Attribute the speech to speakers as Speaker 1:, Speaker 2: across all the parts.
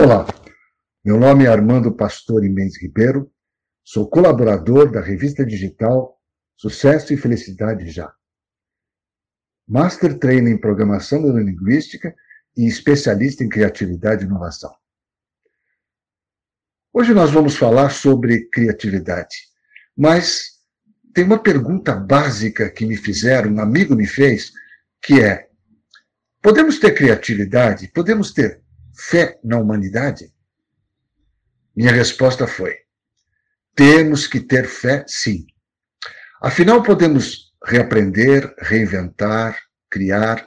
Speaker 1: Olá, meu nome é Armando Pastor Mendes Ribeiro, sou colaborador da revista digital Sucesso e Felicidade Já. Master Trainer em Programação Neurolinguística e especialista em Criatividade e Inovação. Hoje nós vamos falar sobre criatividade, mas tem uma pergunta básica que me fizeram, um amigo me fez, que é: podemos ter criatividade? Podemos ter fé na humanidade? Minha resposta foi: temos que ter fé, sim. Afinal, podemos reaprender, reinventar, criar,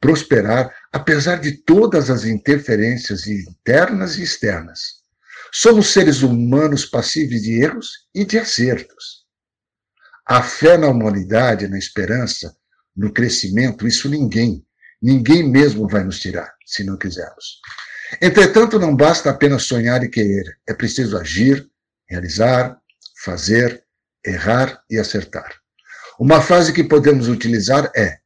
Speaker 1: prosperar, apesar de todas as interferências internas e externas. Somos seres humanos passíveis de erros e de acertos. A fé na humanidade, na esperança, no crescimento, isso ninguém, ninguém mesmo vai nos tirar, se não quisermos. Entretanto, não basta apenas sonhar e querer, é preciso agir, realizar, fazer, errar e acertar. Uma frase que podemos utilizar é: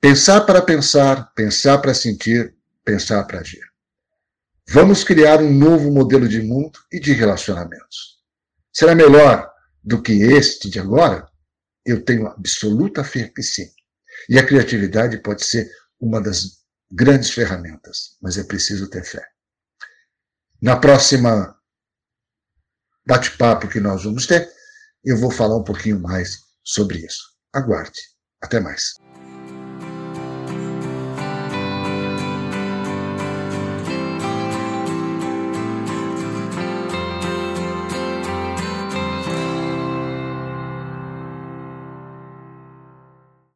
Speaker 1: pensar para pensar, pensar para sentir, pensar para agir. Vamos criar um novo modelo de mundo e de relacionamentos. Será melhor do que este de agora? Eu tenho absoluta fé que sim. E a criatividade pode ser uma das grandes ferramentas, mas é preciso ter fé. Na próxima bate-papo que nós vamos ter, eu vou falar um pouquinho mais sobre isso. Aguarde. Até mais.